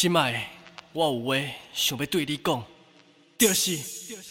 心爱的，我有话想要对你讲，就是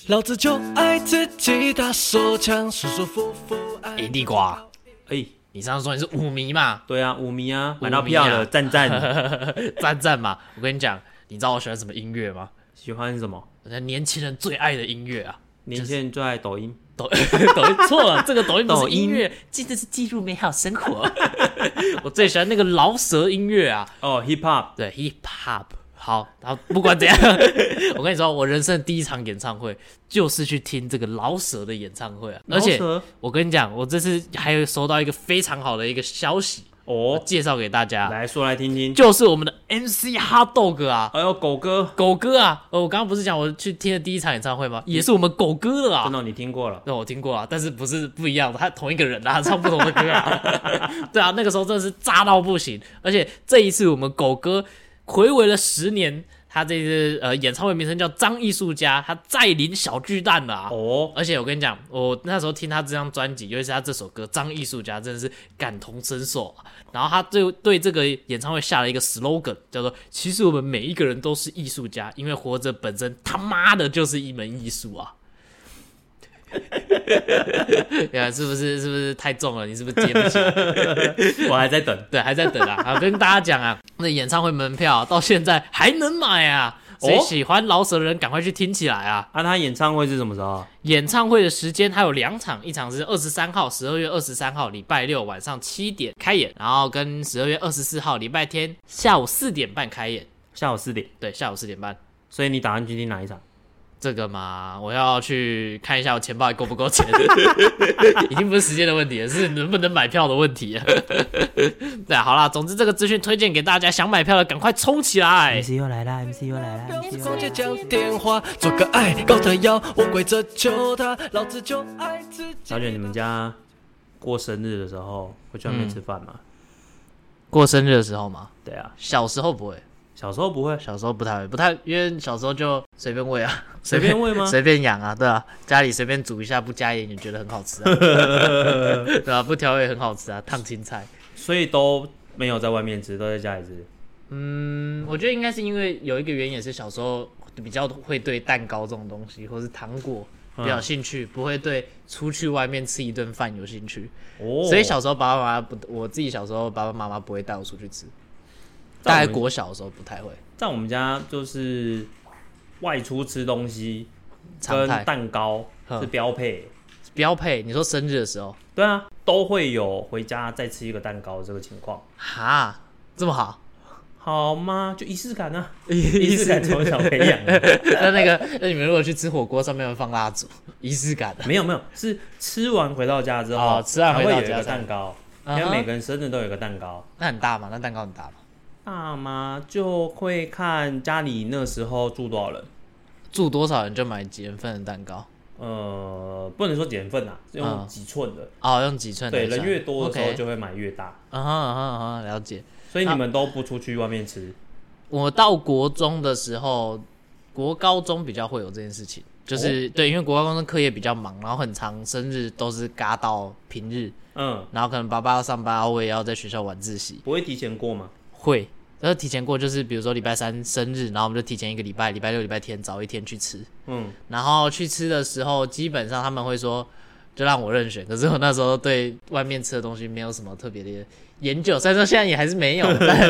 老子就爱自己打手枪，舒舒服服爱。哎，地瓜，哎，你上次说你是五迷嘛？对啊，五迷啊，舞迷啊买到票了，赞赞。赞赞嘛！我跟你讲，你知道我喜欢什么音乐吗？喜欢什么？年轻人最爱的音乐啊！年轻人最爱抖音。抖 抖音错了，这个抖音不是音乐，记得是记录美好生活。我最喜欢那个饶舌音乐啊，哦，hip hop。对 hip hop。好，然后不管怎样，我跟你说，我人生第一场演唱会就是去听这个饶舌的演唱会啊！而且我跟你讲，我这次还有收到一个非常好的一个消息，我哦，介绍给大家，来说来听听。就是我们的 MC Hot Dog 啊，哎呦，狗哥，狗哥啊！哦，我刚刚不是讲我去听的第一场演唱会吗？也是我们狗哥的啊真。的你听过了？那，我听过啊，但是不是不一样的，他同一个人啊，他唱不同的歌啊。对啊，那个时候真的是炸到不行，而且这一次我们狗哥回违了十年，他这次呃演唱会名称叫张艺术家，他再临小巨蛋了啊。哦，而且我跟你讲，我那时候听他这张专辑，尤其是他这首歌《张艺术家》，真的是感同身受啊。然后他对对这个演唱会下了一个 slogan，叫做“其实我们每一个人都是艺术家，因为活着本身他妈的就是一门艺术啊。” 呀，是不是是不是太重了？你是不是接不起来？我还在等。对，还在等啊。好，跟大家讲啊，那演唱会门票到现在还能买啊。谁哦喜欢老舍的人，赶快去听起来啊！啊，他演唱会是什么时候？演唱会的时间还有两场，一场是二十三号，十二月二十三号礼拜六晚上七点开演，然后跟十二月二十四号礼拜天下午四点半开演。下午四点。对，下午四点半。所以你打算去听哪一场？这个嘛，我要去看一下我钱包还够不够钱，已经不是时间的问题了，是能不能买票的问题了。对啊，好啦，总之这个资讯推荐给大家，想买票的赶快冲起来！MC 又来啦，MC 又来啦，MC 又直接来啦。讲电话，做个爱高的腰，我跪着求他，老子就爱自己。小姐，你们家过生日的时候会去外面吃饭吗？过生日的时候吗，对啊，小时候不会，小时候不会，小时候不太会，不太，因为小时候就随便喂啊，随便喂吗？随便养啊，对啊，家里随便煮一下，不加盐也觉得很好吃啊，对啊，不调味很好吃啊，烫青菜。所以都没有在外面吃，都在家里吃。嗯，我觉得应该是因为有一个原因，也是小时候比较会对蛋糕这种东西，或是糖果比较有兴趣，不会对出去外面吃一顿饭有兴趣。哦，所以小时候爸爸妈妈不，我自己小时候爸爸妈妈不会带我出去吃，大概在国小的时候不太会。在我们家就是外出吃东西跟蛋糕是标配。标配，你说生日的时候，对啊，都会有回家再吃一个蛋糕这个情况，哈，这么好，好吗？就仪式感啊，仪 仪式感从小培养。那那个，那你们如果去吃火锅，上面会放蜡烛，仪式感的。没有没有，是吃完回到家之后，哦吃完回到家蛋糕，因为每个人生日都有一个蛋糕。那很大嘛？那蛋糕很大嘛？大妈就会看家里那时候住多少人，住多少人就买几人份的蛋糕。呃，不能说减份啊，用嗯几寸的。哦，用几寸的对，人越多的时候就会买越大，嗯哼嗯哼了解。所以你们都不出去外面吃。我到国中的时候，国高中比较会有这件事情，就是、哦对，因为国高中课业比较忙，然后很长，生日都是嘎到平日，嗯，然后可能爸爸要上班，我也要在学校晚自习，不会提前过吗？会。然后提前过，就是比如说礼拜三生日，然后我们就提前一个礼拜，礼拜六、礼拜天早一天去吃。嗯，然后去吃的时候，基本上他们会说，就让我任选。可是我那时候对外面吃的东西没有什么特别的研究，虽然说现在也还是没有，但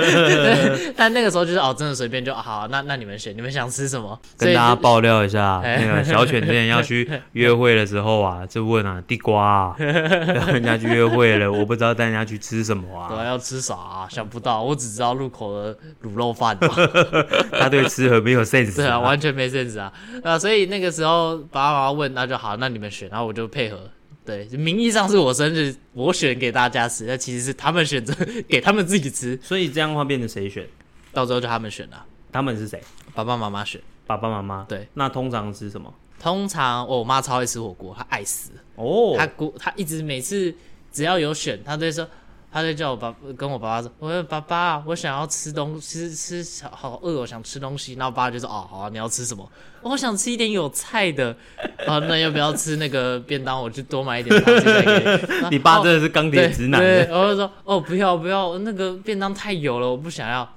但那个时候就是哦，真的随便就、啊好，那那你们选，你们想吃什么？跟大家爆料一下，哎那个小犬之前要去约会的时候啊，就问啊，地瓜啊，要 人家去约会了，我不知道带人家去吃什么对啊，对。要吃啥、啊？想不到，我只知道入口的卤肉饭。他对吃很没有 sense 对啊，完全没 sense 啊。啊，所以那个时候爸爸妈妈问，那就好，那你们选，然后我就配合。对，名义上是我生日，我选给大家吃，但其实是他们选择给他们自己吃，所以这样的话变成谁选？到时候就他们选了，他们是谁？爸爸妈妈选。爸爸妈妈。对，那通常吃什么？通常、哦我妈超爱吃火锅，她爱死，哦，她姑她一直每次只要有选，她都会说，她就叫我爸跟我爸爸说，我说爸爸，我想要吃东吃吃好好饿，我想吃东西。然后我爸就说，哦好啊，你要吃什么？我想吃一点有菜的，啊 那要不要吃那个便当？我去多买一点你。你爸哦真的是钢铁直男。对我就说哦，不要不要，那个便当太油了，我不想要。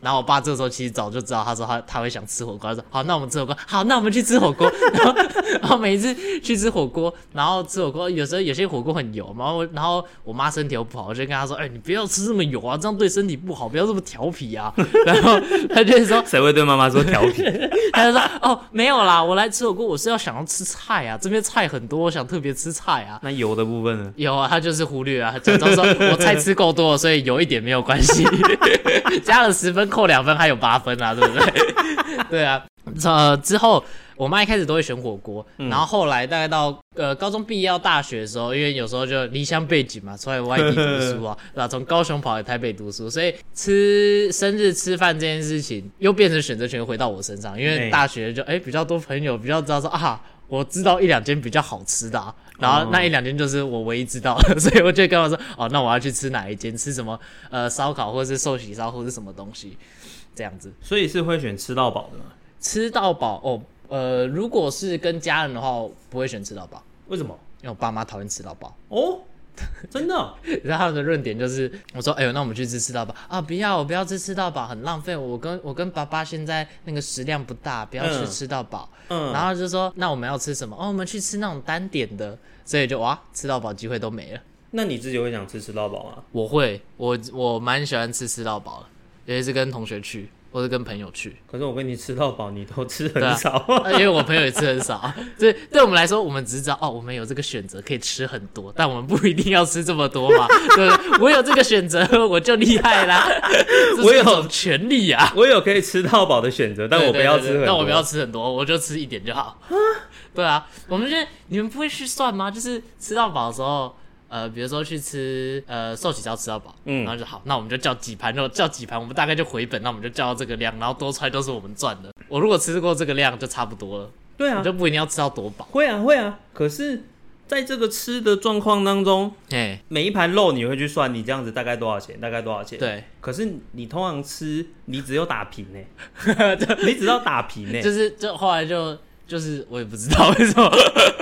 然后我爸这时候其实早就知道，他说他他会想吃火锅，他说好，那我们吃火锅，好，那我们去吃火锅。然后然后每一次去吃火锅，然后吃火锅，有时候有些火锅很油嘛，然后我然后我妈身体又不好，我就跟她说，哎、你不要吃这么油啊，这样对身体不好，不要这么调皮啊。然后她就说，谁会对妈妈说调皮？他就说：“哦，没有啦，我来吃火锅，我是要想要吃菜啊，这边菜很多，我想特别吃菜啊。那油的部分呢？有啊，他就是忽略啊，假装说我菜吃够多了，所以油一点没有关系，加了十分扣两分，还有八分啊，对不对？对啊，呃，之后我妈一开始都会选火锅，然后后来大概到呃高中毕业到大学的时候，因为有时候就离乡背景嘛，出来外地读书啊，然后？从高雄跑来台北读书，所以吃生日吃饭这件事情又变成选择权回到我身上，因为哎大学就哎、比较多朋友，比较知道说啊。我知道一两间比较好吃的、啊，然后那一两间就是我唯一知道的，所以我就跟我说，哦，那我要去吃哪一间，吃什么呃烧烤或者是寿喜烧或者是什么东西，这样子所以是会选吃到饱的吗？吃到饱哦。呃，如果是跟家人的话，我不会选吃到饱，为什么？因为我爸妈讨厌吃到饱。哦，真的哦、然后他们的论点就是，我说，哎呦，那我们去吃吃到饱啊！不要，我不要吃吃到饱，很浪费。我跟我跟爸爸现在那个食量不大，不要吃嗯吃到饱。嗯，然后就说，那我们要吃什么？哦，我们去吃那种单点的，所以就哇，吃到饱机会都没了。那你自己会想吃吃到饱吗？我会，我我蛮喜欢吃吃到饱的，尤其是跟同学去，或是跟朋友去。可是我跟你吃到饱，你都吃很少。呃因为我朋友也吃很少，对，对我们来说，我们只是知道哦，我们有这个选择可以吃很多，但我们不一定要吃这么多嘛。对我有这个选择，我就厉害啦。我有权利啊，我有可以吃到饱的选择，但我不要吃但我不要吃很多，我就吃一点就好。对啊，我们觉得你们不会去算吗？就是吃到饱的时候。呃，比如说去吃呃寿喜烧吃到饱，嗯然后就好，那我们就叫几盘肉，叫几盘，我们大概就回本，那我们就叫到这个量，然后多出来都是我们赚的。我如果吃过这个量就差不多了，对啊你，就不一定要吃到多饱。会啊会啊。可是在这个吃的状况当中，哎，每一盘肉你会去算，你这样子大概多少钱？大概多少钱？。对，可是你通常吃，你只有打平呢、你只要打平呢、就是就后来就就是我也不知道为什么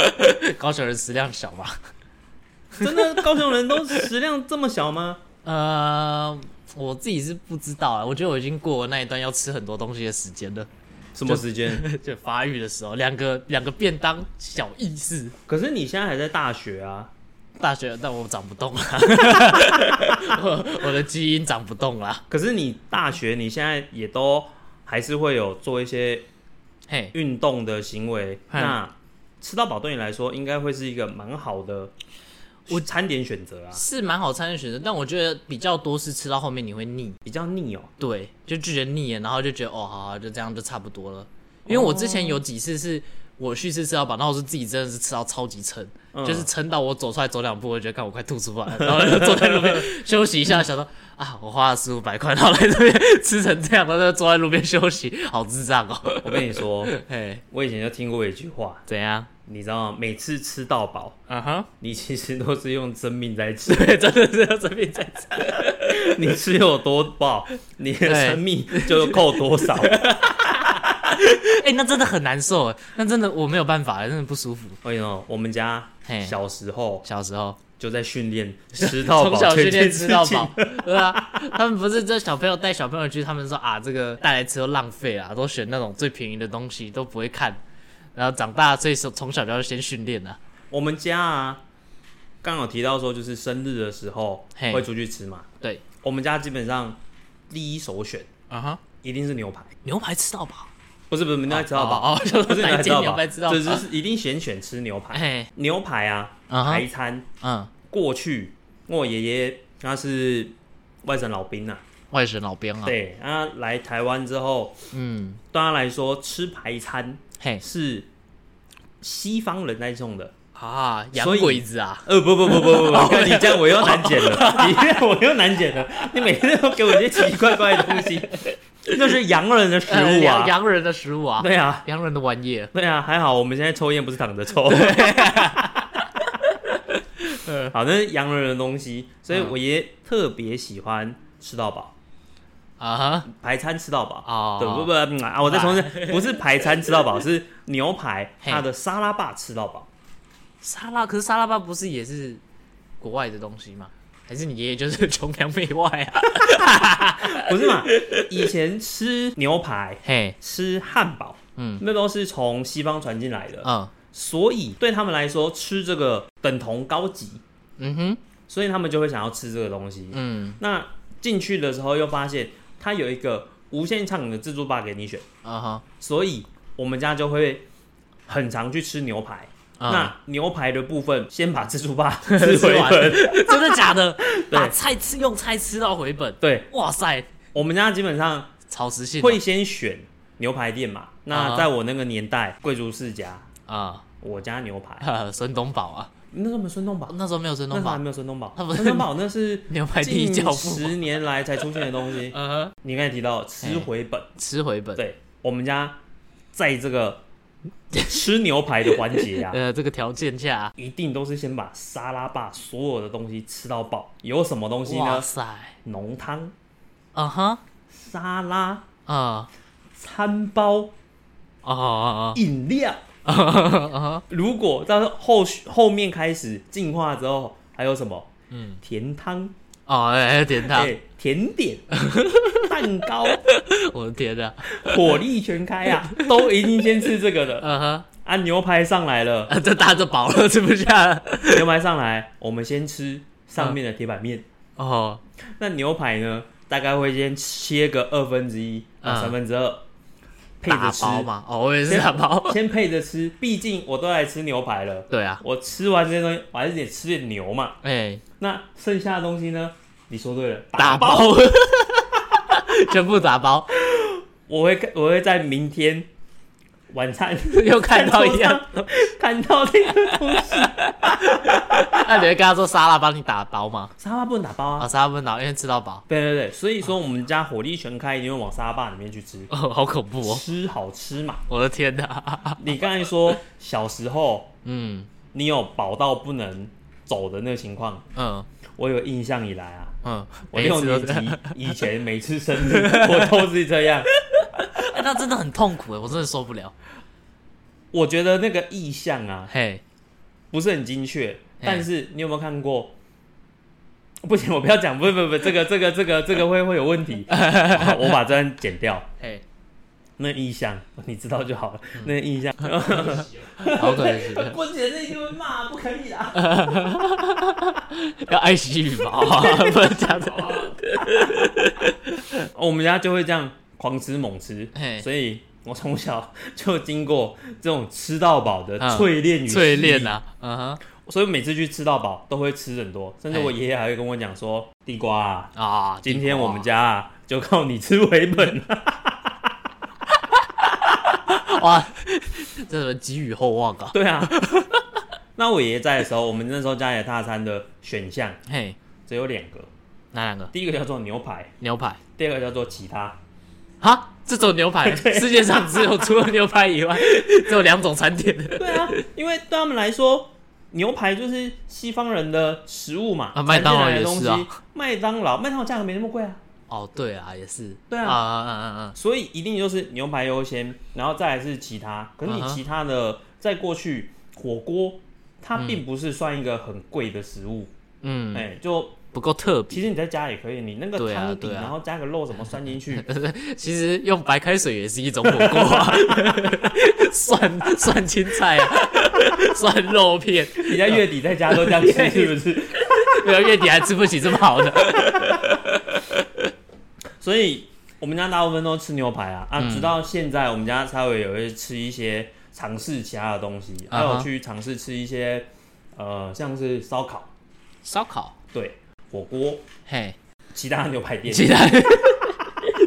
高雄人食量小嘛。真的高雄人都食量这么小吗？呃，我自己是不知道啊，我觉得我已经过了那一段要吃很多东西的时间了。什么时间？就 发育的时候，两个两个便当小意思。可是你现在还在大学啊，大学，但我长不动了，我我的基因长不动啊。可是你大学你现在也都还是会有做一些嘿，运动的行为，嗯那吃到饱对你来说应该会是一个蛮好的我餐点选择啊，是蛮好餐点选择，但我觉得比较多是吃到后面你会腻，比较腻哦。对，就拒绝腻了，然后就觉得哦，好好，就这样就差不多了。因为我之前有几次是我去吃吃到饱，然后我是自己真的是吃到超级撑，嗯就是撑到我走出来走两步，我就觉得看我快吐出来了，然后就坐在路边休息一下，想说啊，我花了四五百块，然后来这边吃成这样，然后就坐在路边休息，好智障哦。我跟你说，嘿，我以前就听过一句话，怎样？你知道吗？每次吃到饱，啊哈，你其实都是用生命在吃。对，真的是用生命在吃。你吃有多饱，你的生命就扣多少。哎、那真的很难受哎，那真的我没有办法，真的不舒服。哎呦，我们家嘿小时候小时候就在训练吃到饱从小这训练吃到饱，对啊，他们不是这小朋友带小朋友去，他们说啊，这个带来吃都浪费啊，都选那种最便宜的东西，都不会看，然后长大所以说从小就要先训练啊。我们家啊，刚好提到说，就是生日的时候嘿。会出去吃嘛。对，我们家基本上第一首选啊哈，一定是牛排，牛排吃到饱，不是不是牛排吃到饱，哦，哦哦 不是牛哪一间排吃到饱，牛排吃到饱？就是是一定先选吃牛排。哎，牛排啊，排餐。嗯，过去，我爷爷他是外省老兵啊，外省老兵啊，，对，他来台湾之后，嗯，对他来说吃排餐嘿。是西方人在种的。啊，洋鬼子啊，呃，不不不不不不，看你这样我又难剪了，你这样我又难剪了，你每天都给我一些奇奇怪怪的东西，那是洋人的食呃物啊。洋。人的食物啊，对啊，洋人的玩意儿，对啊，还好我们现在抽烟不是躺着抽。嗯好，那是洋人的东西，所以我爷特别喜欢吃到饱，啊哈，排餐吃到饱。哦，对，不不嗯啊，我再重申，不是排餐吃到饱，是牛排嘿它的沙拉霸吃到饱。沙拉，可是沙拉霸不是也是国外的东西吗？还是你爷爷就是 崇洋媚外啊？不是嘛？以前吃牛排、嘿，吃汉堡，嗯那都是从西方传进来的，嗯所以对他们来说，吃这个等同高级，嗯哼，所以他们就会想要吃这个东西。嗯那进去的时候又发现它有一个无限畅饮的自助吧给你选，啊哈，所以我们家就会很常去吃牛排。啊。那牛排的部分，先把自助吧吃 吃回完本。真的假的？对。把菜吃用菜吃到回本，对，哇塞，我们家基本上超时性哦会先选牛排店嘛。啊那在我那个年代，贵族世家，啊，我家牛排，哈 孙东宝啊，那时候没有孙东宝，那时候没有孙东宝。那时候还，没有孙东宝，他不是孙东宝那是 牛排第一近教父吗，十年来才出现的东西。嗯，你刚才提到吃回本，吃回本，对我们家在这个吃牛排的环节啊，呃，这个条件下，一定都是先把沙拉吧所有的东西吃到饱。有什么东西呢？哇塞，浓汤、啊哈，沙拉、啊，餐包、哦哦饮料。哦哦，如果到后续后面开始进化之后，还有什么？嗯，甜汤、哦，哎，点它，哎甜点、蛋糕，我的天呐，火力全开啊，都一定先吃这个的。嗯哼，啊，牛排上来了，啊，这大着饱了，吃不下了，牛排上来，我们先吃上面的铁板面。哦，那牛排呢，大概会先切个二分之一啊嗯。三分之二，配着吃。包嘛，哦，我也是打包，先配着吃，毕竟我都来吃牛排了。对啊，我吃完这些东西，我还是得吃点牛嘛。哎，那剩下的东西呢？你说对了，打包，全部打包，我会我会在明天晚餐。又看到一样，看到那个东西。那你会跟他说沙拉帮你打包吗？沙拉不能打包啊，啊。沙拉不能打，因为吃到饱，对对对，所以说我们家火力全开，一定会往沙拉吧里面去吃，哦，好恐怖哦，吃好吃嘛。我的天哪，你刚才说小时候嗯。你有饱到不能走的那个情况，嗯。我有印象以来啊，嗯，我六年级以前每次生日我都是这样。哎那真的很痛苦哎，我真的受不了。我觉得那个意象啊嘿，不是很精确，但是你有没有看过？不行，我不要讲，不不不，这个这个这个这个会会有问题，好我把这段剪掉。嘿，那意象你知道就好了，那个意象。好可惜，不剪那一定会骂，不可以啦。要爱惜羽毛啊，不能这样子。我们家就会这样狂吃猛吃嘿，所以我从小就经过这种吃到饱的嗯淬炼与淬炼啊，嗯哼，所以每次去吃到饱都会吃很多，甚至哎我爷爷还会跟我讲说：“地瓜啊，啊，今天我们家啊就靠你吃回本。哇，这什么寄予厚望啊”？对啊，那我爷爷在的时候，我们那时候家里的大餐的选项嘿，只有两个，哪两个？第一个叫做牛排，牛排？第二个叫做其他。哈，这种牛排，世界上只有除了牛排以外，只有两种餐点。对啊，因为对他们来说，牛排就是西方人的食物嘛，啊麦当劳的是啊。麦当劳，麦当劳价格没那么贵啊，哦，对啊，也是。对啊。啊啊啊啊！所以一定就是牛排优先，然后再来是其他。可是你其他的，在过去火锅，它嗯。并不是算一个很贵的食物，嗯，哎、就不够特别。其实你在家也可以，你那个汤底，然后加个肉什么涮进去，其实用白开水也是一种火锅啊，涮涮青菜啊，涮肉片，你在月底在家都这样吃，是不是？没有月底还吃不起这么好的。所以我们家大部分都吃牛排啊。啊，嗯。直到现在我们家才会有会吃一些尝试其他的东西，还有去尝试吃一些呃像是烧烤，烧烤，对，火锅，嘿，其他的牛排店。其他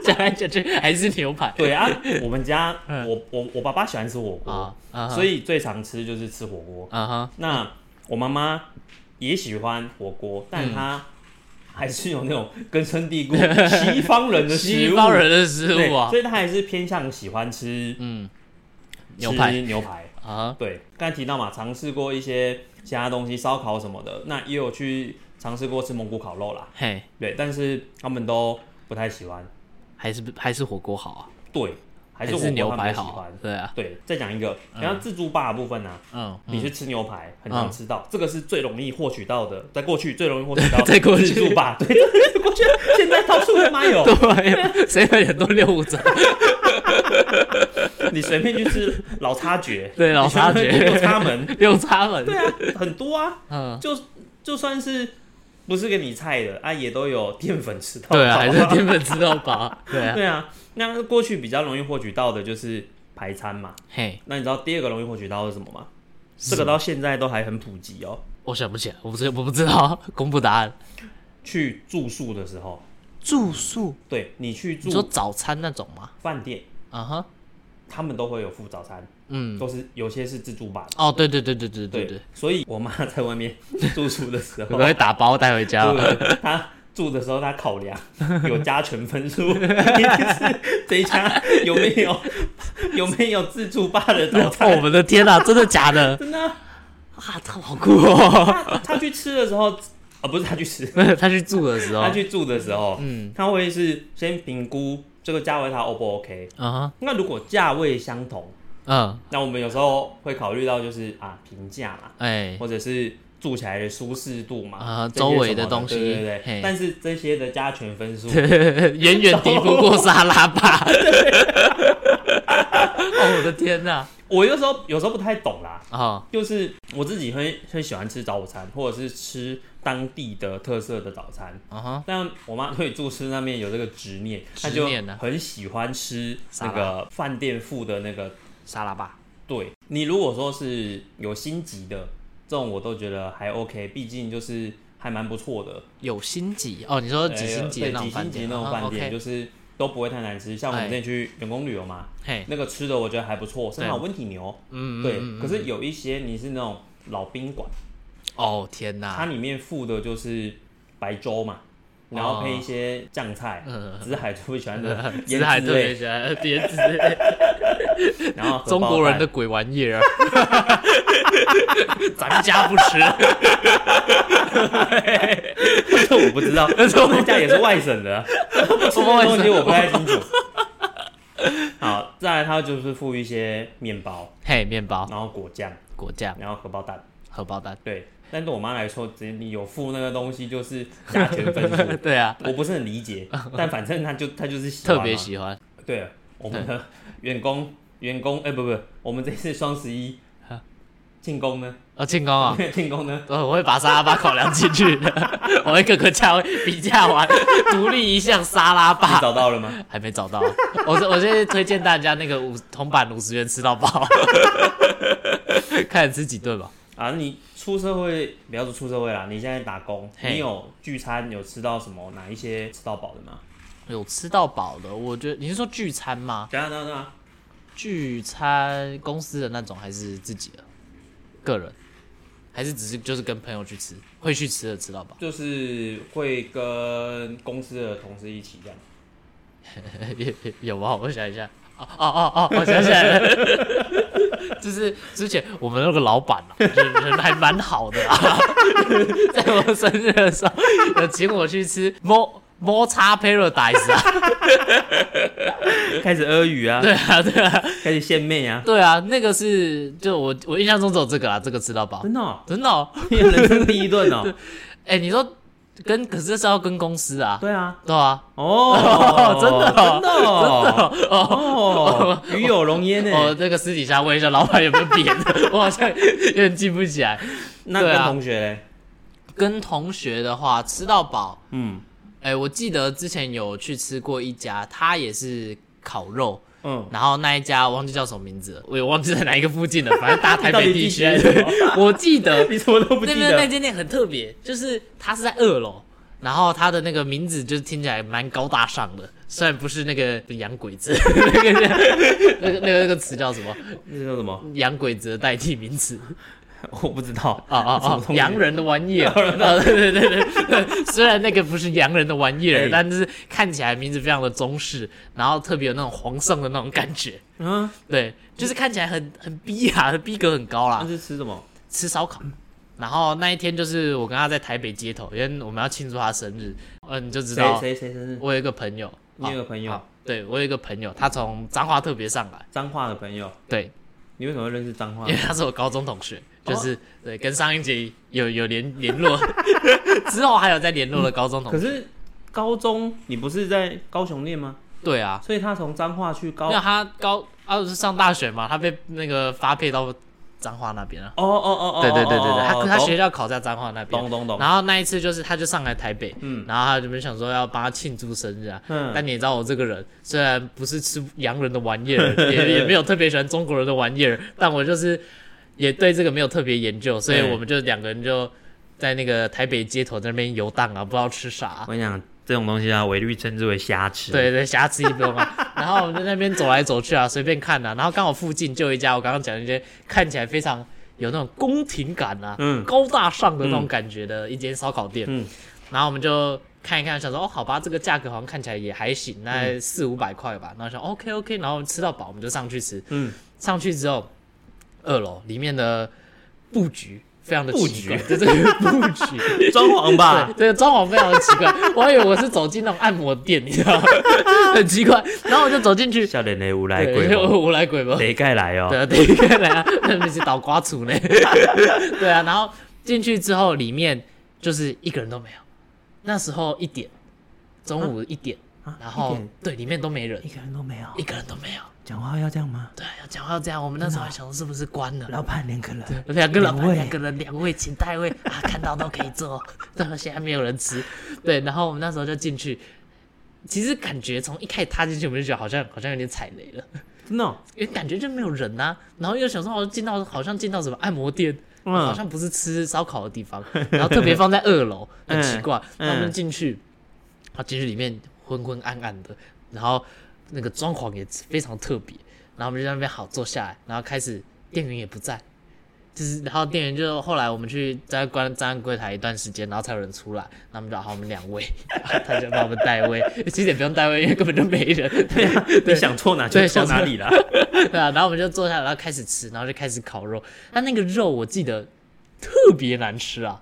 讲来讲去还是牛排。对啊，我们家嗯。我我我爸爸喜欢吃火锅，所以最常吃就是吃火锅。啊哈，那我妈妈也喜欢火锅，但嗯她还是有那种根深蒂固西方人的食物，西方人的食对物啊。所，以她还是偏向喜欢吃嗯，牛排。吃牛排。啊，对，刚才提到嘛，尝试过一些其他东西，烧烤什么的，那也有去尝试过吃蒙古烤肉啦。嘿，对，但是他们都不太喜欢。还是还是火锅好啊。对，还是牛排好。对啊，对，再讲一个，然后自助吧的部分呢、嗯，你去吃牛排很常嗯吃到，这个是最容易获取到的，在过去最容易获取到在 过去。自助吧，对，过去现在到处他妈有，对，谁会很多六五折？你随便去吃老插绝，对老叉爵你随便去六叉门，六插门，对啊，很多啊，嗯，就就算是不是给你菜的啊，也都有淀粉吃到饱，对啊，还是淀粉吃到饱，对啊，对啊，那过去比较容易获取到的就是排餐嘛。嘿，那你知道第二个容易获取到的是什么吗？这个到现在都还很普及哦。我想不起来，我不知我不知道，公布答案。去住宿的时候，住宿，对你去你说住早餐那种吗？饭店，啊哈，他们都会有付早餐，嗯，都是有些是自助吧。哦，对对对对对对对，所以我妈在外面住宿的时候，我 会打包带回家。她住的时候，她考量有加权分数，这一家有没有有没有自助吧的早餐，我？们的天哪，真的假的？真的啊，啊，他好酷哦！她她去吃的时候，啊，不是他去吃，他去住的时候他，去住的时候，嗯，他会是先评估这个价位他 O 不 OK。啊哈，那如果价位相同，嗯，那我们有时候会考虑到就是啊评价嘛，哎，或者是住起来的舒适度嘛，啊这些周围什么的东西对对对嘿但是这些的加权分数，远远敌不过沙拉吧。哦，我的天哪！我有时候有时候不太懂啦。啊，就是我自己会会喜欢吃早餐，或者是吃当地的特色的早餐。啊哈，但我妈对住吃那边有这个执念，她就执念啊很喜欢吃那个饭店附的那个沙拉吧。对你如果说是有星级的这种，我都觉得还 OK，毕竟就是还蛮不错的。有星级哦，你说几星级的那种饭店？几星级那种啊饭店就是都不会太难吃。像我们哎之前去员工旅游嘛，嘿，那个吃的我觉得还不错，甚至对还有温体牛。嗯，对，可是有一些你是那种老宾馆，哦天它，里面附的就是白粥嘛，然后配一些酱菜。嗯，紫海特别喜欢的只腌还特别制类，喜欢腌制类，然后中国人的鬼玩意儿，咱家不吃。这我不知道，我们家也是外省的，什么东西我不太清楚。好，再来它就是附一些面包，嘿，面包、然后果酱，果酱、然后荷包蛋。荷包蛋。对，但对我妈来说，只要你有付那个东西，就是加权分数。对啊，我不是很理解，但反正她就她就是喜欢特别喜欢。对啊，我们的员工员工，哎、不不，我们这次双十一啊庆功呢？哦，庆功啊！庆功呢？呃，我会把沙拉吧考量进去的，我会各个价位比价完，独立一项沙拉你吧。找到了吗？还没找到，我我现在推荐大家那个五铜板五十元吃到饱，看你吃几顿吧。啊，你出社会，不要说出社会啦，你现在打工，你有聚餐有吃到什么哪一些吃到饱的吗？有吃到饱的，我觉得你是说聚餐吗？等等等下，聚餐公司的那种还是自己的？个人？还是只是就是跟朋友去吃，会去吃的吃到饱？就是会跟公司的同事一起这样。有吗？我想一下。哦哦哦哦，我想起来了，就是之前我们那个老板啊，人人还蛮好的啊，在我生日的时候有请我去吃摩摩擦 paradise 啊，开始阿语啊，对啊对啊。开始献媚啊，对啊，那个是就我我印象中只有这个啦，这个吃到饱，真的、哦，真的、哦，人生第一顿哦。哎、你说跟可是这是要跟公司啊，对啊，对啊，哦，真的真的真的哦，鱼，有龙焉呢。哦，那个私底下问一下老板有没有别的，我好像有点记不起来。那跟同学嘞？跟同学的话，吃到饱，嗯。哎、我记得之前有去吃过一家，他也是烤肉，嗯，然后那一家我忘记叫什么名字了，我也忘记在哪一个附近了，反正大台北地区我记得你什么都不记那边那。间店很特别，就是它是在二楼，然后它的那个名字就是听起来蛮高大上的，虽然不是那个洋鬼子，那 个那个那个那个词叫什么？那叫什么？洋鬼子的代替名词 我不知道。啊啊啊洋人的玩意儿，啊对对对对。对，虽然那个不是洋人的玩意儿，但是看起来名字非常的中式，然后特别有那种皇上的那种感觉，嗯，对，就是看起来很很逼啊，逼格很高啦。那。是吃什么？吃烧烤。然后那一天就是我跟他在台北街头，因为我们要庆祝他生日，嗯、你就知道谁谁生日？我有一个朋友，你有个朋友？好对我有一个朋友，他从彰化特别上来，彰化的朋友，对，你为什么会认识彰化？因？为他是我高中同学，就是、对跟上一节有有联联络，之后还有在联络的高中同学。可是高中你不是在高雄念吗？对啊，所以他从彰化去高因为他高啊是上大学嘛，他被那个发配到彰化那边了。哦哦哦哦，对对对对对，他他学校考在彰化那边。懂懂懂，然后那一次就是他就上来台北，嗯然后他就没想说要帮他庆祝生日啊。嗯但你也知道我这个人，虽然不是吃洋人的玩意儿，也也没有特别喜欢中国人的玩意儿，但我就是也对这个没有特别研究，所以我们就两个人就在那个台北街头在那边游荡啊，不知道吃啥、我跟你讲，这种东西啊，维律称之为瞎吃。对对，瑕疵一波嘛。然后我们在那边走来走去啊，随便看啊。然后刚好附近就有一家我刚刚讲的一些看起来非常有那种宫廷感啊，嗯高大上的那种感觉的一间烧烤店。嗯然后我们就看一看，想说哦，好吧，这个价格好像看起来也还行，大概四五百块吧。然后想 OK OK，然后吃到饱，我们就上去吃。嗯，上去之后，二楼里面的布局非常的布奇怪，这个布局。装潢吧 对，，这个装潢非常的奇怪，我还以为我是走进那种按摩店，你知道吗？很奇怪。然后我就走进去，笑脸的无来鬼哦，我我来鬼吧？得盖来哦。对啊，对，看来啊，那是倒瓜厨呢。对啊，然后进去之后，里面就是一个人都没有。那时候一点，中午一点，啊然后对，里面都没人，一个人都没有一，个人都没有。讲话要这样吗？对，要讲话要这样，我们那时候还想说是不是关了。老板两个人，两个老板，两个人，两位请代位啊，看到都可以坐。对，现在没有人吃。对，然后我们那时候就进去，其实感觉从一开始踏进去，我们就觉得好像好像有点踩雷了，真的哦，因为感觉就没有人呐、然后又想说，好像进到好像进到什么按摩店，好嗯，像不是吃烧烤的地方，然后特别放在二楼，很奇怪。嗯那我们进去，啊，进去里面昏昏暗暗的，然后那个装潢也非常特别，然后我们就在那边好坐下来，然后开始店员也不在。就是，然后店员就后来我们去在关站在柜台一段时间，然后才有人出来，然后我们就好，我们两位，他就把我们带位，其实也不用带位，因为根本就没人。对啊，你想错哪就错错哪里啦。对啊，然后我们就坐下来，然后开始吃，然后就开始烤肉。但那个肉我记得特别难吃啊，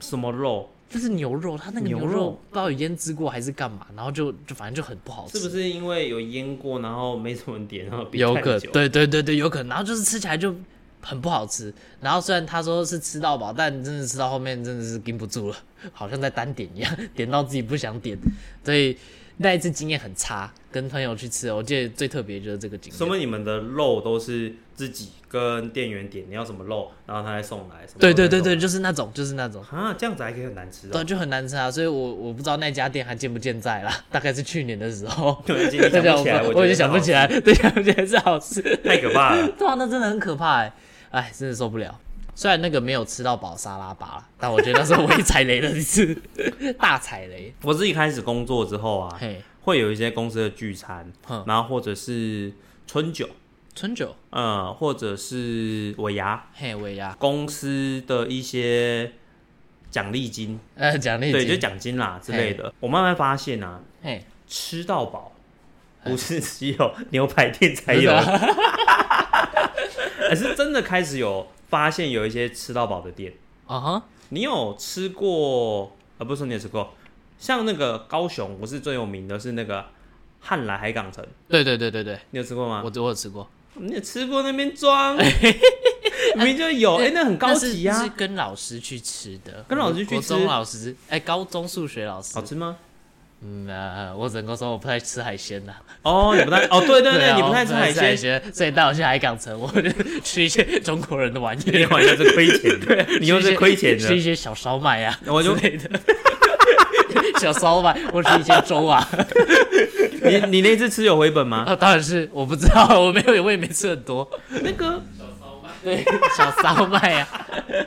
什么肉？就是牛肉，它那个牛肉不知道有腌制过还是干嘛，然后就就反正就很不好吃，是不是因为有腌过，然后没什么人点，然后冰有可？对对对对，有可能。然后就是吃起来就很不好吃。然后虽然他说是吃到饱，但真的吃到后面真的是顶不住了，好像在单点一样，点到自己不想点。所以那一次经验很差，跟朋友去吃，我记得最特别就是这个经验。什么？你们的肉都是自己跟店员点，你要什么肉，然后他再送来。什么对对对对，就就是那种就是那种。啊，这样子还可以很难吃对，哦。就很难吃啊，所以我我不知道那家店还健不健在啦，大概是去年的时候。对，想不起来，我 已经想不起来，对，想不起来是好事。太可怕了。对啊，那真的很可怕哎，哎，真的受不了。虽然那个没有吃到饱沙拉吧，但我觉得那是我也踩雷了一次，大踩雷。我自己开始工作之后啊，嘿，会有一些公司的聚餐哼，然后或者是春酒，春酒，呃，或者是尾牙，嘿，尾牙，公司的一些奖励金，呃，奖励对，就金，奖金啦之类的。我慢慢发现啊，嘿，吃到饱不是只有牛排店才有，而是真的开始有发现有一些吃到饱的店。啊哈，你有吃过？啊，不是说你有吃过，像那个高雄不是最有名的是那个汉来海港城，对对对对对，你有吃过吗？我我有吃过，你也吃过那边装，明明就有，哎、那很高级呀、那是是跟老师去吃的，跟老师去国中吃老师，哎，高中数学老师好，吃吗？嗯呃，我只能够说我不太吃海鲜呐。哦，你不太，哦，对对对，啊你不太吃海鲜，鲜，所以带我去海港城，我就吃一些中国人的玩意你儿，好像是亏钱的，你又是亏钱的吃一，些小烧麦啊，我就之类的。小烧麦，或是一些粥啊，你你那次吃有回本吗？啊，当然是我不知道，我没有，我也没吃很多。那个对，小烧麦呀，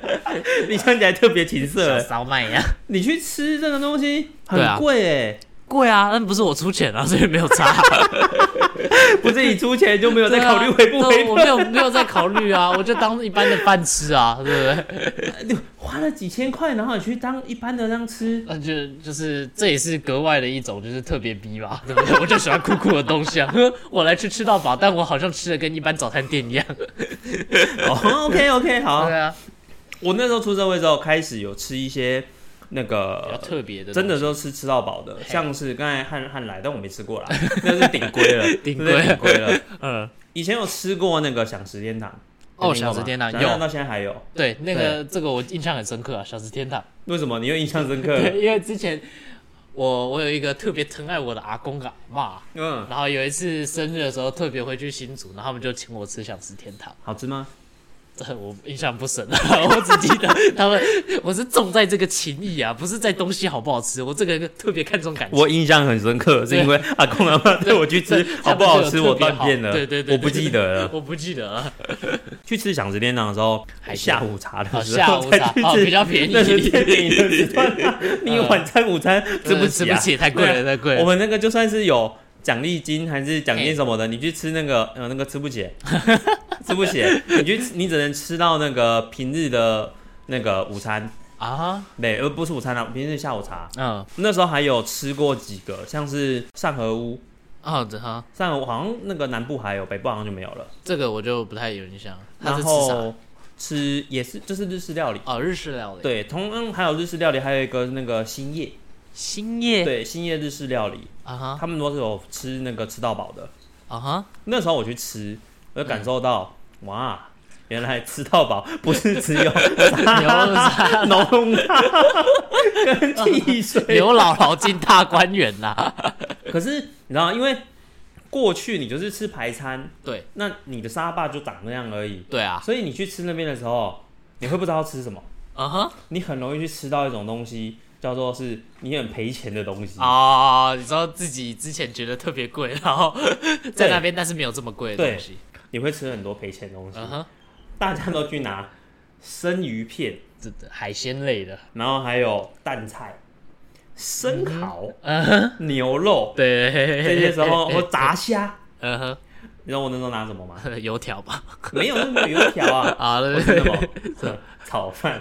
你看起来特别情色。小哎，烧麦呀，你去吃这个东西很贵哎，贵啊，但不是我出钱啊，所以没有差。不是你出钱就没有在 对啊考虑回不回对我没有没有在考虑啊，我就当一般的饭吃啊，对不对？本？花了几千块，然后你去当一般的这样吃，那就就是这也是格外的一种，就是特别逼吧，对不对？我就喜欢酷酷的东西啊，我来吃吃到饱，但我好像吃的跟一般早餐店一样。哦，OK OK，好对，啊，我那时候出社会之后，开始有吃一些那比较个特别的，真的都是吃到饱的，像是刚才汉汉来，但我没吃过啦，那是顶规了，顶那是顶规了。嗯，以前有吃过那个享食天堂，哦有听过吗享食天堂有到现在还有。对，那个这个我印象很深刻啊，小食天堂。为什么你又印象深刻？对，因为之前我我有一个特别疼爱我的阿公跟阿妈，嗯，然后有一次生日的时候特别回去新竹，然后他们就请我吃享食天堂。好吃吗？这我印象不深了，我只记得他们，我是重在这个情谊啊，不是在东西好不好吃，我这个人特别看重感情。我印象很深刻，是因为阿公阿妈带我去吃，好不好吃我断片了，对对对，我不记得了。我不记得了。去吃享食天堂的时候，还下午茶的哦，时下午候再去茶哦比吃，较便宜，那是最便宜的时段啊。你晚餐、午餐吃不吃不起，太贵了，太贵了。我们那个就算是有奖励金还是奖金什么的，你去吃那个呃那个吃不起，吃不起，你去你只能吃到那个平日的那个午餐，啊，对，而不是午餐啊，平日下午茶。嗯，那时候还有吃过几个，像是上河屋，哦，这哈，上河屋好像那个南部还有，北部好像就没有了。这个我就不太有印象。然？后吃也是就是日式料理，哦，日式料理。，对，同样还有日式料理，还有一个那个兴业，兴业。对，兴业日式料理，啊哈，他们都是有吃那个吃到饱的。啊哈，那时候我去吃，我就感受到，哇，原来吃到饱 不是只有牛杂浓汤跟汽水，刘姥姥进大观园啦。可是你知道，因为过去你就是吃排餐，对。那你的沙坝就长那样而已，对啊，所以你去吃那边的时候，你会不知道吃什么，啊哈，你很容易去吃到一种东西，叫做是你很赔钱的东西。哦，你知道自己之前觉得特别贵，然后在那边但是没有这么贵的东西。你会吃很多赔钱的东西，嗯哼，大家都去拿生鱼片，这海鲜类的。然后还有蛋菜、生蚝、嗯哼，牛肉，对，这些时候或炸虾。嗯哼，你知道我那时候拿什么吗？油条吧。没有，那没有油条啊，啊，对我是什么？炒饭、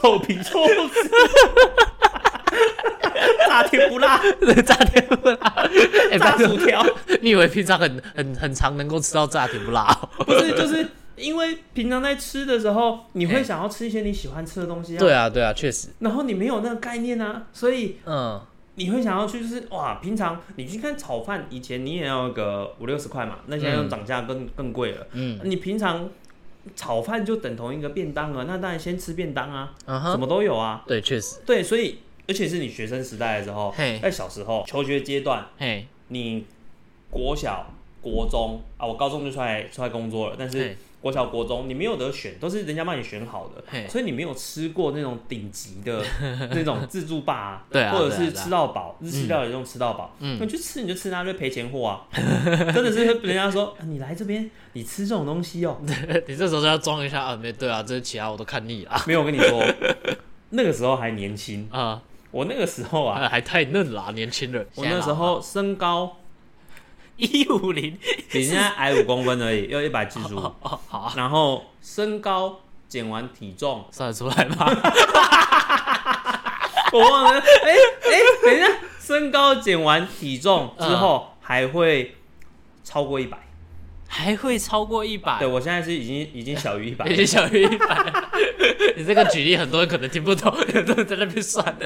豆皮寿司、炸甜不辣、炸甜不辣。哎，炸薯条。你以为平常很很很常能够吃到炸甜不辣哦？不是，就是因为平常在吃的时候，你会想要吃一些你喜欢吃的东西啊。对啊，对啊，确实。然后你没有那个概念啊，所以嗯，你会想要去就是哇，平常你去看炒饭，以前你也要个五六十块嘛，那现在又涨价更、更贵了。嗯你平常炒饭就等同一个便当了，那当然先吃便当啊，什么都有啊。对，确实。对，所以而且是你学生时代的时候嘿，在小时候求学阶段，嘿，你国小、国中啊，我高中就出来出来工作了，但是嘿，国小、国中你没有得选，都是人家帮你选好的，所以你没有吃过那种顶级的 那种自助霸、啊，对啊或者是吃到饱，日式料理那种吃到饱，嗯你去吃你就吃那就赔钱货啊，真的是人家说啊你来这边你吃这种东西哦，你这时候就要装一下啊，没对啊，这其他我都看腻了。没有我跟你说，那个时候还年轻，啊，我那个时候啊，啊还太嫩了，年轻人。我那时候身高一五零，比现在矮五公分而已，要一百七十五，哦，好啊，然后身高减完体重。算得出来吗？我忘了，哎、哎、等一下，身高减完体重之后还会超过一百、还会超过一百对，我现在是已经已经小于一百 已，经小于一百。你这个举例，很多人可能听不懂，很多人在那边算。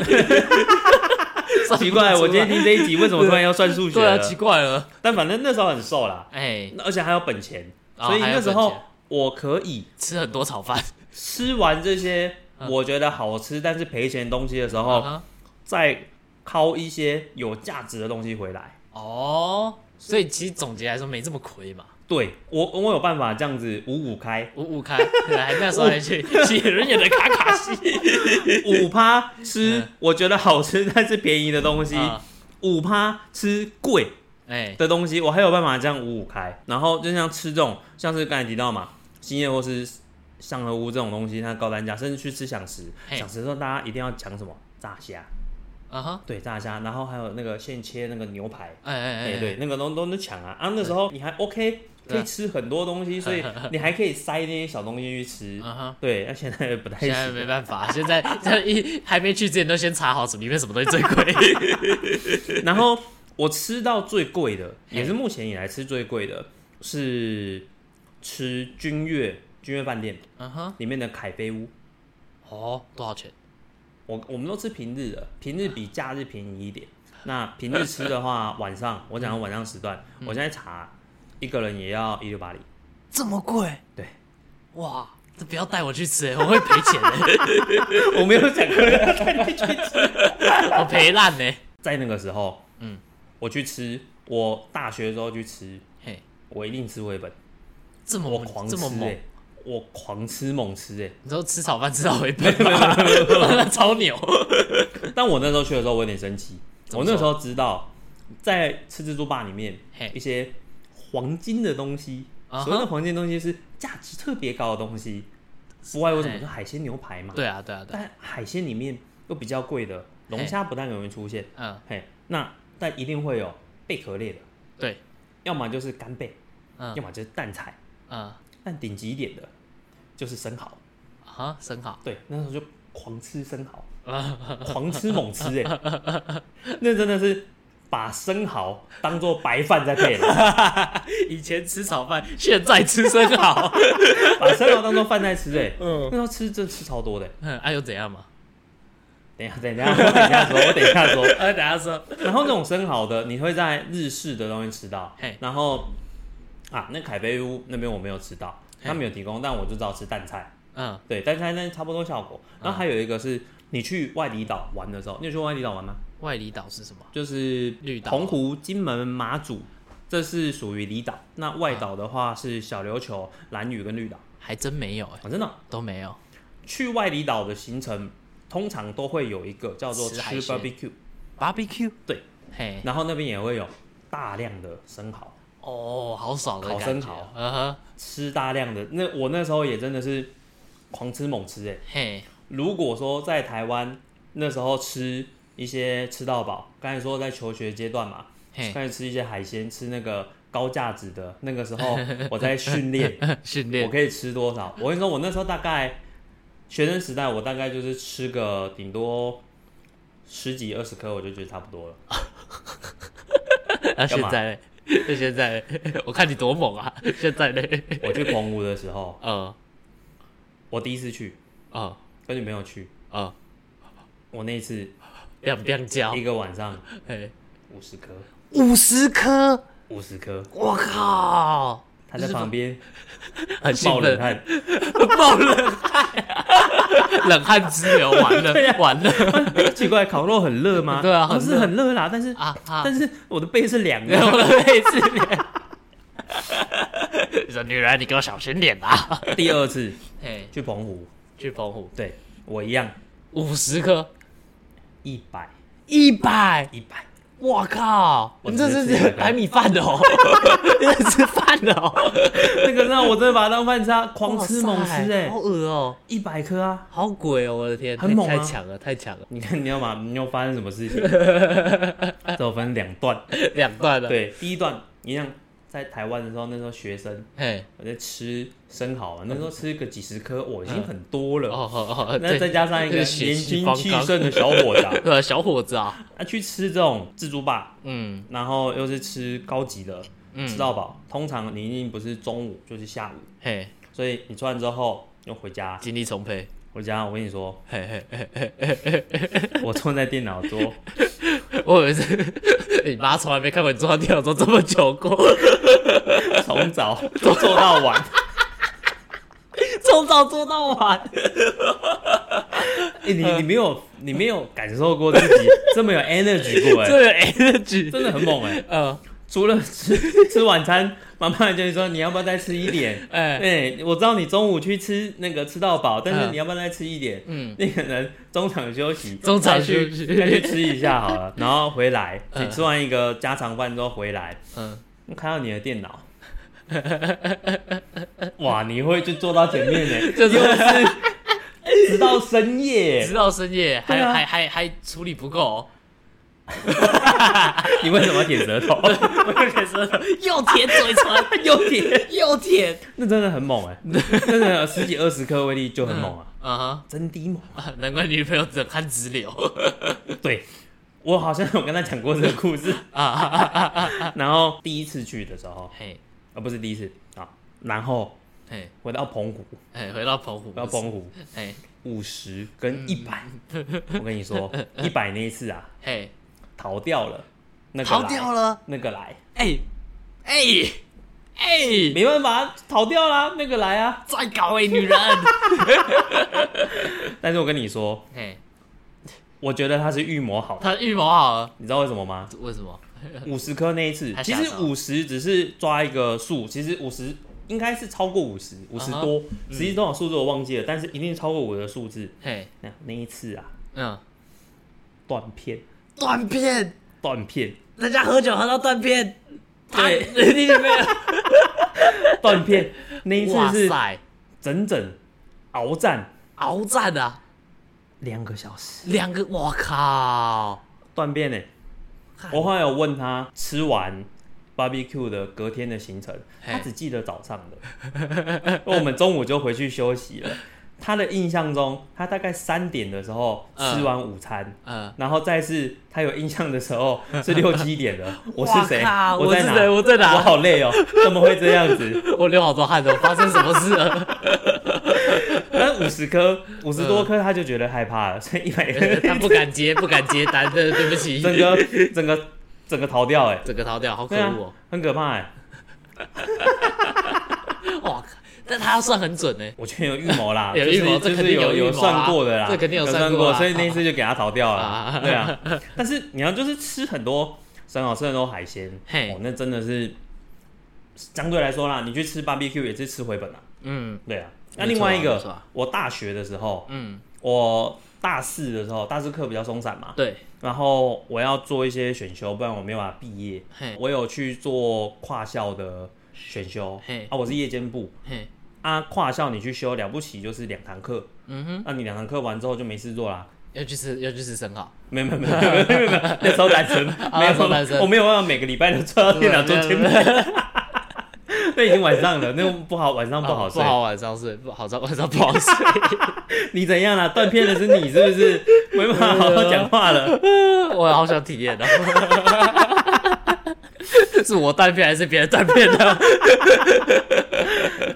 算奇怪，我今天听这一集为什么突然要算数学对啊，奇怪了。但反正那时候很瘦啦，哎，而且还有本钱，哦所以那时候我可以吃很多炒饭，吃完这些嗯。我觉得好吃但是赔钱的东西的时候，嗯再掏一些有价值的东西回来。哦，所以其实总结来说没这么亏嘛。对我，我有办法这样子五五开，五五开，对还那时候还去去人演的卡卡西，五趴吃嗯。我觉得好吃但是便宜的东西，啊五趴吃贵哎，的东西，我还有办法这样五五开。然后就像吃这种，像是刚才提到嘛，兴业或是上河屋这种东西，它高单价，甚至去吃享食，嘿。享食的时候大家一定要抢什么？炸虾，啊哈，对炸虾，然后还有那个现切那个牛排。哎哎哎、哎，对，那个都都能抢啊！啊，那时候你还 OK，可以吃很多东西，所以 你还可以塞那些小东西去吃。对，那现在不太现在没行。办法，现在在一还没去之前都先查好什么里面什么东西最贵。然后我吃到最贵的，也是目前以来吃最贵的，是吃君悦君悦饭店嗯哼，里面的凯菲屋，哦，多少钱？我我们都吃平日的，平日比假日便宜一点。那平日吃的话，晚上我讲的晚上时段，我现在查一个人也要一六八零。这么贵？对，哇，这不要带我去吃哎，我会赔钱的，我没有想过要带你去吃。我赔烂呢。在那个时候，嗯，我去吃，我大学的时候去吃，嘿，我一定吃回本，这么我狂吃这么猛哎、，我狂吃猛吃哎、你说吃炒饭吃到回本吗？超牛。但我那时候去的时候，我有点生气。我那时候知道，在吃自助吧里面，一些黄金的东西，所谓的黄金的东西是价值特别高的东西，不外乎什么？是海鲜牛排嘛。对啊，对啊，但海鲜里面又比较贵的，龙虾不但容易出现。嗯，嘿，那但一定会有贝壳类的，对，要么就是干贝，嗯要么就是蛋菜。嗯，但顶级一点的，就是生蚝。啊，生蚝，对，那时候就狂吃生蚝。啊 狂吃猛吃哎、那真的是把生蚝当做白饭在配了，以前吃炒饭，现在吃生蚝。把生蚝当做饭在吃哎、嗯。那时候吃真的吃超多的、嗯，哎、又怎样嘛？等一下，等一下，我等一下说，我等一下说。哎，等下说，然后那种生蚝的，你会在日式的东西吃到。嘿，然后啊，那凯菲屋那边我没有吃到，他没有提供，但我就知道吃蛋菜，嗯，对，蛋菜那差不多效果。然后还有一个是你去外里岛玩的时候，你有去过外里岛玩吗？外里岛是什么？就是绿岛。澎湖、金门、马祖，这是属于离岛。那外岛的话是小琉球、蓝屿跟绿岛。还真没有哎、啊，真的，都没有。去外离岛的行程通常都会有一个叫做吃 barbecue，barbecue，对，嘿，然后那边也会有大量的生蚝，哦，好爽的烤生蚝，嗯哼，吃大量的。那我那时候也真的是狂吃猛吃哎、嘿，如果说在台湾那时候吃一些吃到饱，刚才说在求学阶段嘛，开始吃一些海鲜，吃那个高价值的。那个时候 我在训练，训练，我可以吃多少？我跟你说，我那时候大概学生时代，我大概就是吃个顶多十几二十颗，我就觉得差不多了。那、现在嘞，那现在嘞我看你多猛啊！现在呢，我去澎湖的时候，呃，我第一次去，呃，跟女朋友去，呃，我那一次亮亮椒一，个晚上嘿，五十颗，五十颗，五十颗，我靠，他在旁边很兴，冒冷汗，冒冷汗，冷汗直流，完了，完了。奇怪，烤肉很热吗？对啊很哦是很热啦，但是啊啊！但是我的背是凉的。我的背是凉。你说女人，你给我小心点啊！第二次嘿，去澎湖，去澎湖。对我一样。五十颗，一百一百，一百，我靠！我你这是白米饭的哦，你这是吃饭的哦，那个让我真的把它当饭吃啊，狂吃猛吃哎好，恶哦，一百颗啊！好鬼哦！我的天，很猛啊太强了，太强了，你看你要嘛，你又发生什么事情？这我分两段，两段的。，对，第一段一样，在台湾的时候，那时候学生嘿，我在吃生蚝嘛，那时候吃个几十颗，我已经很多了。哦哦哦，那再加上一个年轻气盛的小伙子啊，呃小伙子啊，那去吃这种自助吧，嗯。然后又是吃高级的，嗯，吃到饱。通常你一定不是中午就是下午，嘿，所以你吃完之后又回家。精力充沛，回家我跟你说，嘿嘿嘿嘿嘿。我坐在电脑桌，我以为是你妈从来没看过你坐上电脑桌这么久过，从早做做到晚。从早做到晚。欸、你你没有你没有感受过自己这么有 energy 过哎、这有 energy，真的很猛哎、呃，除了吃 吃晚餐，妈妈就会说你要不要再吃一点？哎、哎、我知道你中午去吃那个吃到饱，但是嗯。你要不要再吃一点？嗯，你可能中场休息，中场休息。再去吃一下好了，然后回来，嗯。你吃完一个家常饭之后回来，嗯，看到你的电脑，哇，你会就坐到前面呢，就是。直到深夜。直，到深夜，还、还还还处理不够，你为什么要舔舌头？我舔舌头又舔嘴唇，又舔，又舔，那真的很猛哎，真的十几二十颗威力就很猛啊，啊哈。真的猛。啊，难怪女朋友冷汗直流。对，我好像有跟他讲过这个故事。啊！然后第一次去的时候，嘿，啊不是第一次啊，然后嘿，回到澎湖，哎，回到澎湖，回到澎湖，哎，五十跟一百，我跟你说，一百那一次啊，嘿，逃掉了，那个逃掉了，那个来，哎，哎，哎，没办法，逃掉啦，那个来啊。再搞哎，女人，但是我跟你说，嘿，我觉得他是预谋好的，他预谋好了，你知道为什么吗？为什么？五十颗那一次。其实五十只是抓一个数，其实五十应该是超过五十，五十多，实际多少数字我忘记了，但是一定超过五的数字。嘿，那那一次啊，嗯，断片，断片，断片，人家喝酒喝到断片，对。他，你有没有？断片，那一次是，整整鏖战。鏖战啊，两个小时，两个，我靠，断片呢。我后来有问他吃完 barbecue 的隔天的行程，他只记得早上的，我们中午就回去休息了。他的印象中，他大概三点的时候嗯吃完午餐，嗯。然后再是他有印象的时候 是六七点了。我是谁？我在哪？我在哪我好累哦，怎么会这样子？我流好多汗了，发生什么事了？但五十颗，五十多颗，他就觉得害怕了，所以一百颗，他不敢接，不敢接单，对对不起，整个整个整个逃掉，哎，整个逃掉，好可恶哦！，很可怕哎。但他要算很准呢。我觉得有预谋啦，有预谋这肯定有有算过的啦，这肯定有有算过啊所以那一次就给他逃掉了啊。对啊，但是你要就是吃很多生蚝，吃很多海鲜，嘿。哦，那真的是相对来说啦，你去吃 barbecue 也是吃回本啦。嗯。对啊，那另外一个我大学的时候，嗯，我大四的时候，大四课比较松散嘛，对，然后我要做一些选修，不然我没有办法毕业。嘿，我有去做跨校的选修，嘿。啊，我是夜间部，嘿，啊，跨校你去修了不起就是两堂课，嗯哼，那你两堂课完之后就没事做啦。要去吃，要去吃生蚝，没有没有没有没有没有没有没有，那时候单身，没有，我没有办法每个礼拜都坐到电脑桌前面，那已经晚上了，那不好，晚上不好睡。哦不好晚上睡，不好晚上不好睡。你怎样啦？断片的是你是不是？没办法好好讲话了。我好想体验哦。是我断片还是别人断片的？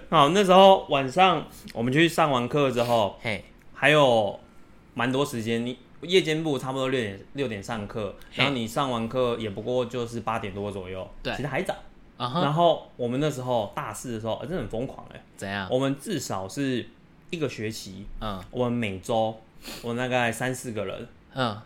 好，那时候晚上我们去上完课之后，嘿，还有蛮多时间。你夜间部差不多六点六点上课，然后你上完课也不过就是八点多左右，对其实还早。然后我们那时候大四的时候，呃真的很疯狂哎、怎样？我们至少是一个学期，嗯我们每周我们大概三四个人嗯，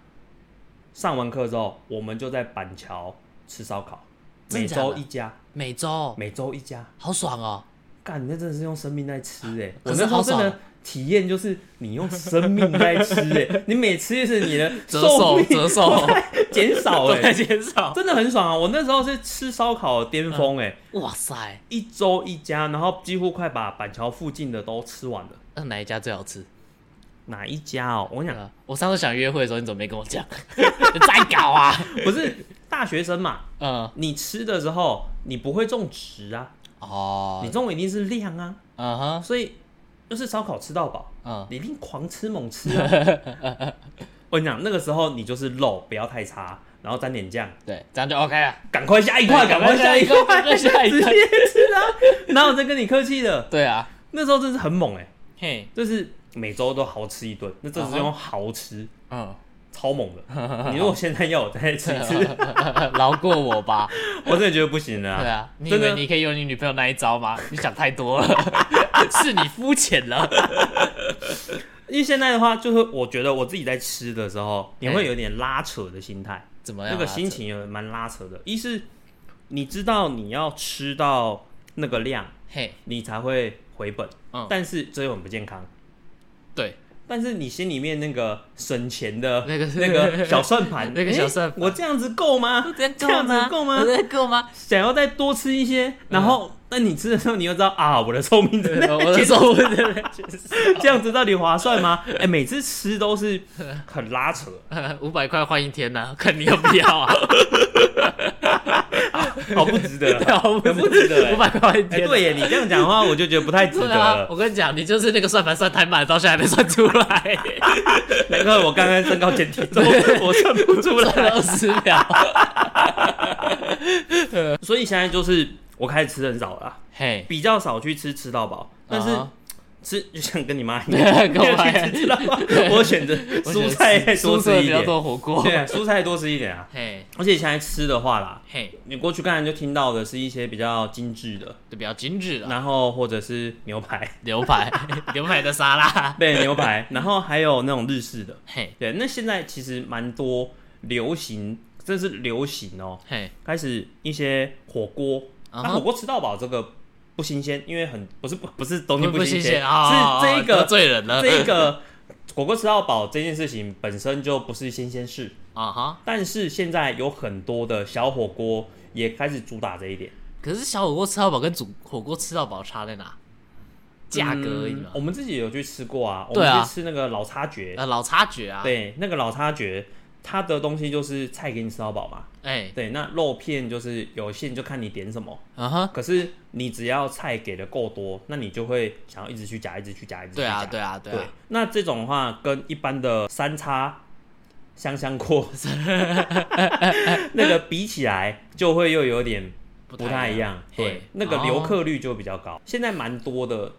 上完课之后，我们就在板桥吃烧烤，每周一家，每周每周一家。好爽哦。干，你那真的是用生命在吃 哎、我那时候真的爽体验就是你用生命在吃哎、你每吃一次你的折寿寿命折寿 减少都哎、在减少。真的很爽啊！我那时候是吃烧烤的巅峰哎、哇塞，一周一家，然后几乎快把板桥附近的都吃完了。那哪一家最好吃？哪一家哦？我跟你讲，我上次想约会的时候，你怎么没跟我讲？在搞啊！不是大学生嘛，嗯，你吃的时候你不会种植啊，哦，你中午一定是量啊，啊哈，所以就是烧烤吃到饱，嗯，你一定狂吃猛吃啊。我跟你讲，那个时候你就是肉不要太差，然后沾点酱，对，这样就 OK 了。赶快下一块，赶快下一块，下一 直接。吃啊！哪有在跟你客气的？对啊，那时候真是很猛哎、嘿，就是每周都豪吃一顿，那真的是啊用豪吃，嗯，超猛的。你如果现在要我再吃一次，饶过我吧。我真的觉得不行了、对啊，你以为你可以用你女朋友那一招吗？你想太多了，是你肤浅了。因为现在的话，就是我觉得我自己在吃的时候，你会有点拉扯的心态，怎么样啊？那个心情有蛮拉扯的。一是你知道你要吃到那个量，嘿，你才会回本，嗯但是这又很不健康。对，但是你心里面那个省钱的那个那个 小算盘，那个小诶算盘我这样子够吗？这样子够吗？够吗？想要再多吃一些，然后那你吃的时候，你又知道啊，我的寿命真的 我的手 这样子到底划算吗？哎、每次吃都是很拉扯，五百块换一天呢，看你要不要啊？好不值得 对啊，不值得哎五百块换一哎、天。对耶，你这样讲的话，我就觉得不太值得。我跟你讲，你就是那个算盘算太慢，到现在还没算出来，难怪我刚刚身高减体重，我算不出来。二十秒。所以现在就是我开始吃很少了，嘿，比较少去吃吃到饱，但是吃就像跟你妈一样，跟我妈一样。去吃吃到饱，我选择蔬菜再多吃一点，多火锅，对啊，蔬菜多吃一点啊。嘿，而且现在吃的话啦，嘿，你过去刚才就听到的是一些比较精致的，对比较精致的。然后或者是牛排，牛排，牛排的沙拉，对牛排，然后还有那种日式的，嘿，对，那现在其实蛮多流行，这是流行哦，嘿，开始一些火锅，那火锅吃到饱这个不新鲜，因为很不是不不是东西不不新新鲜啊，是这一得个罪人了，这一个火锅吃到饱这件事情本身就不是新鲜事，啊哈。但是现在有很多的小火锅也开始主打这一点，可是小火锅吃到饱跟煮火锅吃到饱差在哪？价格而已我。们自己有去吃过啊，我们去吃那个老叉爵，呃，老叉爵啊，，对，那个老叉爵，它的东西就是菜给你吃到饱嘛，哎，对，那肉片就是有限，就看你点什么。啊哈，可是你只要菜给的够多，那你就会想要一直去夹，一直去夹，一直去夹。对啊，对啊，对对。啊，那这种的话，跟一般的三叉香香锅那个比起来，就会又有点不太一样。对，那个留哦客率就比较高。现在蛮多的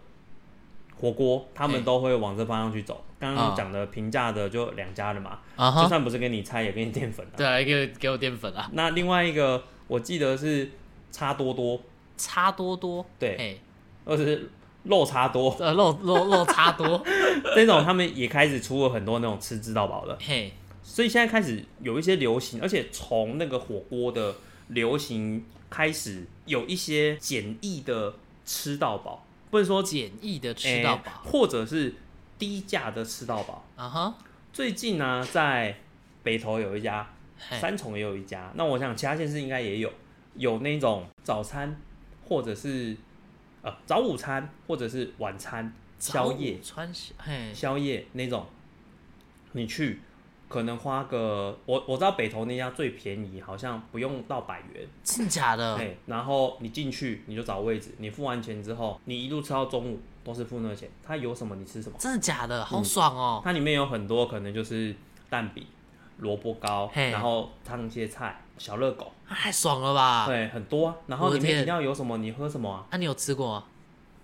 火锅，他们都会往这方向去走。刚刚啊。讲的平价的就两家的嘛，就算不是给你菜，也给你淀粉啊。对啊，给我给我淀粉啊，那另外一个，我记得是差多多，差多多，对，或者是肉差多。呃，肉肉肉差多，这种，他们也开始出了很多那种吃吃到饱的。嘿，所以现在开始有一些流行，而且从那个火锅的流行开始，有一些简易的吃到饱，不能说简易的吃到诶饱，或者是低价的吃到饱。啊哈，最近呢，在北投有一家，三重也有一家，那我想其他县市应该也有，有那种早餐或者是呃早午餐或者是晚餐宵夜。宵夜那种，你去可能花个我我知道北投那家最便宜，好像不用到百元，真假的？哎、然后你进去你就找位置，你付完钱之后，你一路吃到中午都是付那个钱，它有什么你吃什么，真的假的？嗯好爽哦！它里面有很多可能就是蛋饼、萝卜糕，嘿然后烫一些菜、小热狗，太爽了吧？对，很多啊。然后我的里面一定要有什么你喝什么啊？啊，你有吃过吗？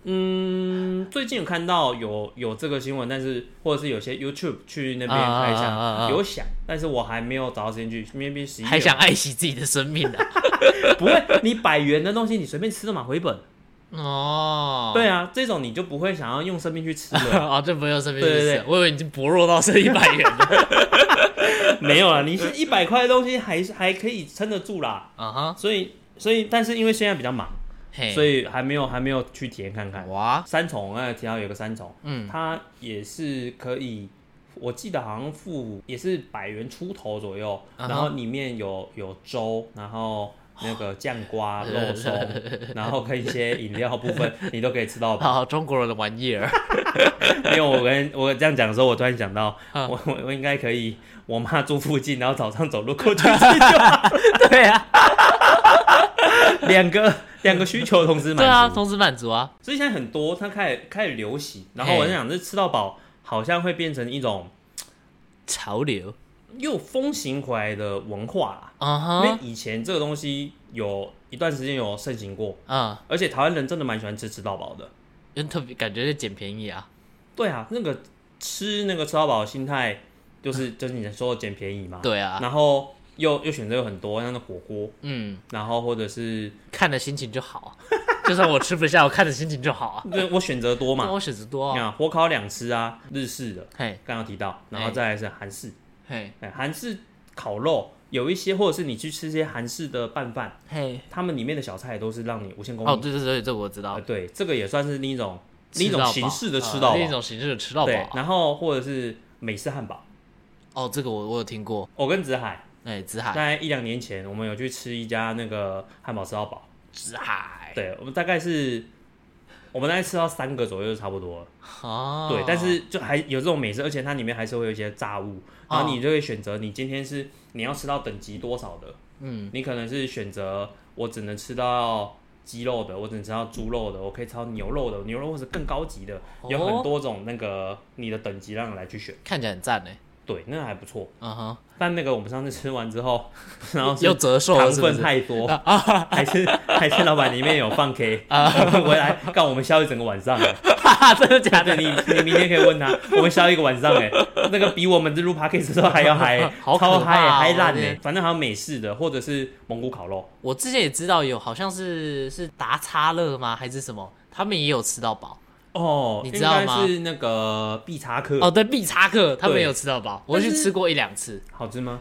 嗯，最近有看到有有这个新闻，但是或者是有些 YouTube 去那边看一下，啊啊啊啊啊有想，但是我还没有找到时间去，因为十一还想爱惜自己的生命啊？不会，你百元的东西你随便吃的嘛，回本。哦，对啊，这种你就不会想要用生命去吃了。啊，这不用生命对对对去吃我以为已经薄弱到剩一百元了。没有啊，你是一百块的东西还是还可以撑得住啦。啊哈，所以所以，但是因为现在比较忙，嘿，所以还没有还没有去体验看看。哇，三重，我刚才提到有个三重，嗯，它也是可以，我记得好像付也是百元出头左右，嗯然后里面有有粥，然后那个酱瓜、肉松，然后跟一些饮料部分，你都可以吃到饱。好中国人的玩意儿。因为我跟我这样讲的时候，我突然想到，嗯我我我应该可以，我妈住附近，然后早上走路过去吃就好，对啊，两个两个需求同时满足。对啊，同时满足啊。所以现在很多它开始开始流行，然后我在想，这吃到饱好像会变成一种潮流。又风行回来的文化啦。啊哈，因为以前这个东西有一段时间有盛行过，嗯，而且台湾人真的蛮喜欢吃吃到饱的。因为特别感觉是捡便宜啊。对啊，那个吃那个吃到饱的心态，就是 就是你说的捡便宜嘛。对啊，然后又又选择有很多，像那火锅，嗯，然后或者是看的心情就好，就算我吃不下，我看的心情就好啊。对我选择多嘛，那我选择多啊。你看火烤两吃啊，日式的嘿，刚刚提到，然后再来是韩式，嘿，哎，韩式烤肉有一些，或者是你去吃一些韩式的拌饭，嘿。他们里面的小菜都是让你无限供应。哦，对对对，这我知道啊，。对，这个也算是另一种另一种形式的吃到另一。种形式的吃到对，饱。然后或者是美式汉堡。哦，这个我我有听过。我跟子海哎，紫海，在一两年前，我们有去吃一家那个汉堡吃到饱。紫海。对，我们大概是，我们大概吃到三个左右就差不多了。哦。对，但是就还有这种美食，而且它里面还是会有一些炸物，然后哦你就会选择你今天是你要吃到等级多少的，嗯，你可能是选择我只能吃到鸡肉的，我只能吃到猪肉的，我可以吃到牛肉的，牛肉或者更高级的，有哦很多种那个你的等级让你来去选。看起来很赞呢。对，那个还不错。嗯哼，但那个我们上次吃完之后，然后又折寿了糖分是不是？太多，还是还是老板里面有放 K 啊，回来干我们消一整个晚上了。哈哈，真的假的？你你明天可以问他，我们消一个晚上哎，那个比我们这录 podcast 的时候还要嗨，好嗨怕哦嗨烂哎，反正还有美式的或者是蒙古烤肉。我之前也知道有，好像是是达叉乐吗？还是什么？他们也有吃到饱。哦，你知道吗是那个必查克哦，对，必查克他们有吃到饱，我是去吃过一两次。好吃吗？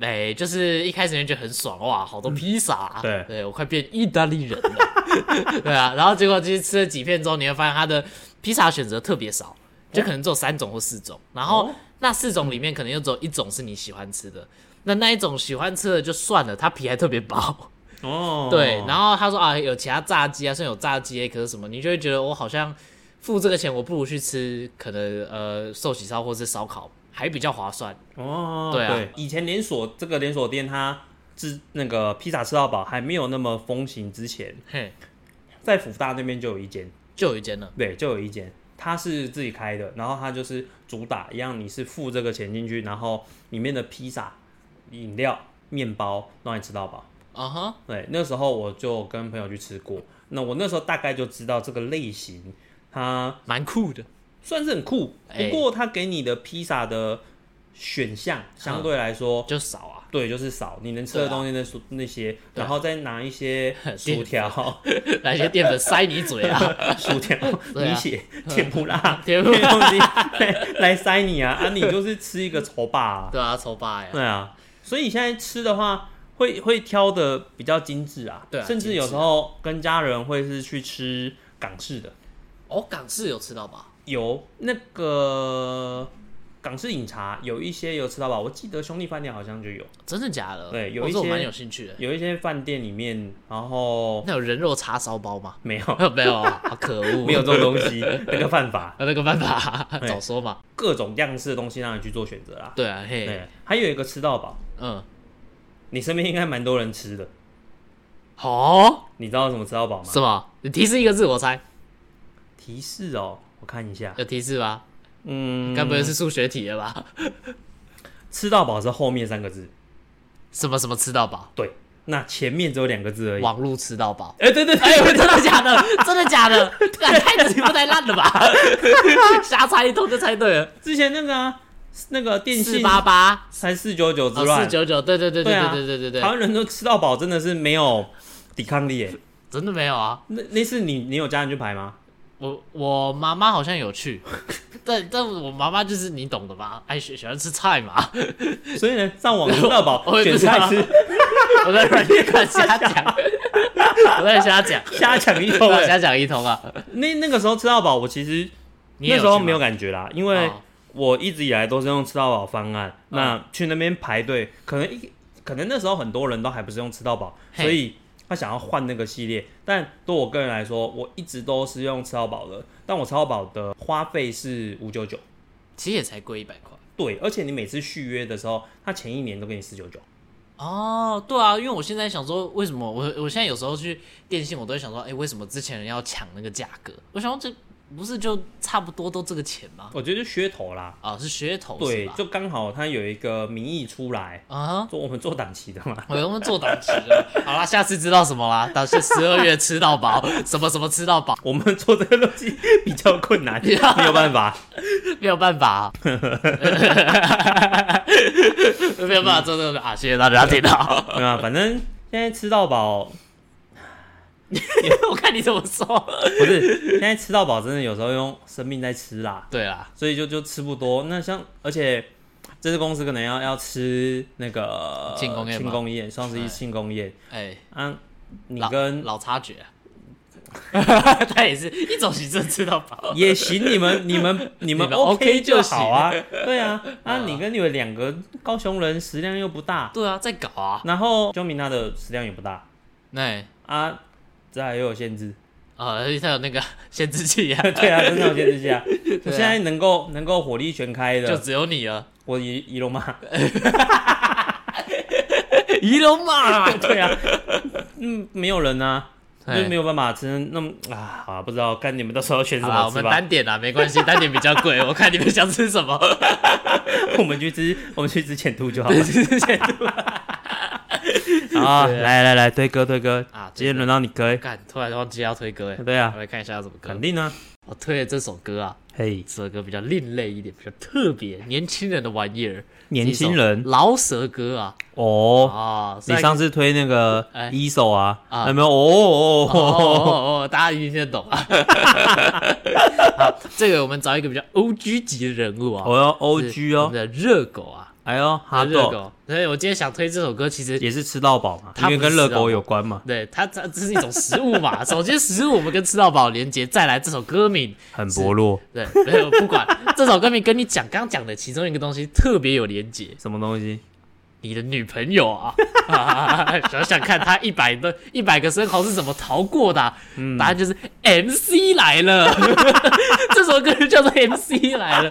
哎，就是一开始就觉得很爽哇，好多披萨、啊，对。对我快变意大利人了，对啊，然后结果其实吃了几片之后，你会发现它的披萨选择特别少，就可能只有三种或四种，然后哦。那四种里面可能又只有一种是你喜欢吃的，那那一种喜欢吃的就算了，它皮还特别薄，哦，对，然后他说啊有其他炸鸡啊，虽然有炸鸡可是什么，你就会觉得我好像付这个钱，我不如去吃可能呃寿喜烧或是烧烤还比较划算，哦，对啊。以前连锁这个连锁店它自那个披萨吃到饱还没有那么风行之前，嘿，在福大那边就有一间，就有一间了，对，就有一间，它是自己开的，然后它就是主打一样，你是付这个钱进去，然后里面的披萨、饮料、面包让你吃到饱。啊哈，对，那时候我就跟朋友去吃过，那我那时候大概就知道这个类型，它蛮酷的。算是很酷，哎。不过它给你的披萨的选项相对来说，就少啊，对，就是少，你能吃的东西那说那些，然后再拿一些薯条、来些淀粉塞你嘴啊，薯条、米血、甜不辣甜不辣。东西来来塞你啊啊！你就是吃一个丑霸啊，对啊，丑霸呀，对啊，所以你现在吃的话，会会挑的比较精致啊，对啊甚至有时候跟家人会是去吃港式的，哦，港式有吃到吧？有那个港式饮茶，有一些有吃到饱，我记得兄弟饭店好像就有，真的假的？对有一些哦这我蛮有兴趣的。有一些饭店里面，然后那有人肉叉烧包吗？没有 没有，好可恶，没有这种东西，那个犯法，有那个办法，对早说嘛。各种样式的东西让你去做选择啦。对啊，嘿，对，还有一个吃到饱，嗯，你身边应该蛮多人吃的，哦，你知道什么吃到饱吗？什么？你提示一个字，我猜。提示哦，我看一下，有提示吧？嗯，该不会是数学题了吧？吃到饱是后面三个字，什么什么吃到饱？对，那前面只有两个字而已。网络吃到饱。哎，对对对，哎呦，真的假的？真的假的？干太题目太烂了吧？瞎猜一通就猜对了。之前那个啊，那个电信四八八才四九九之哦，乱四，九九，对对对对对对对对对，台湾人都吃到饱，真的是没有抵抗力耶。真的没有啊。那那次你你有家人去排吗？我我妈妈好像有去，但但我妈妈就是你懂的吧，爱喜喜欢吃菜嘛。所以呢，上网吃到饱 我也选不知道菜吃，我在软件看瞎讲，我在瞎讲，瞎讲一通。瞎讲一通啊。那那个时候吃到饱，我其实那时候没有感觉啦，因为哦我一直以来都是用吃到饱方案。那去那边排队，可能一可能那时候很多人都还不是用吃到饱，嘿所以他想要换那个系列。但对我个人来说，我一直都是用吃到饱的，但我吃到饱的花费是五九九。其实也才贵一百块。对，而且你每次续约的时候，他前一年都给你四九九。哦，对啊，因为我现在想说，为什么我我现在有时候去电信，我都会想说，哎，为什么之前人要抢那个价格？我想说这不是就差不多都这个钱吗？我觉得就噱头啦。啊，是噱头对就刚好他有一个名义出来，啊哈。做我们做档期的嘛。我们做档期的，好啦，下次知道什么啦？到是十二月吃到饱，什么什么吃到饱，我们做这个东西比较困难，没有办法。没有办法、啊，没有办法做这个啊！谢谢大家听到，对啊，反正现在吃到饱 我看你怎么说。不是，现在吃到饱真的有时候用生命在吃啦，对啦，所以就就吃不多。那像而且这次公司可能要要吃那个庆功宴吗庆功宴，双十一哎。庆功宴。哎、啊，你跟老差距、啊，他也是一种行政吃到饱，也行，你们你们你们 OK 就就好啊，对啊，啊，嗯。你跟你们两个高雄人食量又不大，对啊，在搞啊，然后周明他的食量也不大。那啊，这还又有限制，啊，他有那个 限制器啊，对啊，真的有限制下。我对啊现在能够能够火力全开的，就只有你了，我仪仪容嘛，仪容嘛，对啊，嗯，没有人啊，哎就没有办法吃那么啊，好啊不知道，看你们到时候选什好啦，我们。单点啊，没关系，单点比较贵，我看你们想吃什么。我们去吃，我们去吃前兔就好了。之前啊，对啊来来来，推歌推歌啊今天轮到你推。干，突然忘记要推歌哎，对啊我，来看一下要怎么歌肯。定呢。我推的这首歌啊，嘿，这首歌比较另类一点，比较特别，年轻人的玩意儿。年轻人是一首饶舌歌啊哦，啊！你上次推那个哎一手啊，啊有没有？哦哦哦哦哦，大家一定听得懂啊。好，这个我们找一个比较 O G 级的人物啊，哦，我要 O G 哦，我们的热狗啊，哎呦，哈热狗。所以我今天想推这首歌，其实也是吃到饱嘛，它因为跟热狗有关嘛，对它它这是一种食物嘛。首先食物我们跟吃到饱连接，再来这首歌名，很薄弱。对，没有不管这首歌名跟你讲刚刚讲的其中一个东西特别有连接，什么东西？你的女朋友啊，啊 想想看，她一百的一百个生蚝是怎么逃过的啊、答案就是 MC 来了，这首歌就叫做 MC 来了。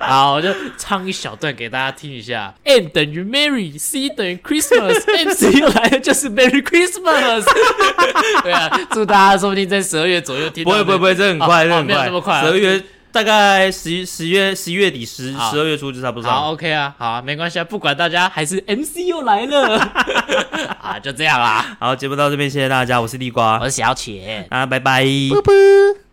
好，我就唱一小段给大家听一下。N 等于 Merry，C 等于 Christmas，MC 又来了就是 Merry Christmas。对啊，祝大家说不定在十二月左右听到。不会不会不会，这很快，这很快，没有这么快啊十二月大概十十月十一月底十十二月初就差不多好。，OK 啊，好啊，没关系啊，不管大家还是 MC 又来了 啊，就这样啦。好，节目到这边，谢谢大家，我是地瓜我是小浅，啊，拜拜。啵啵。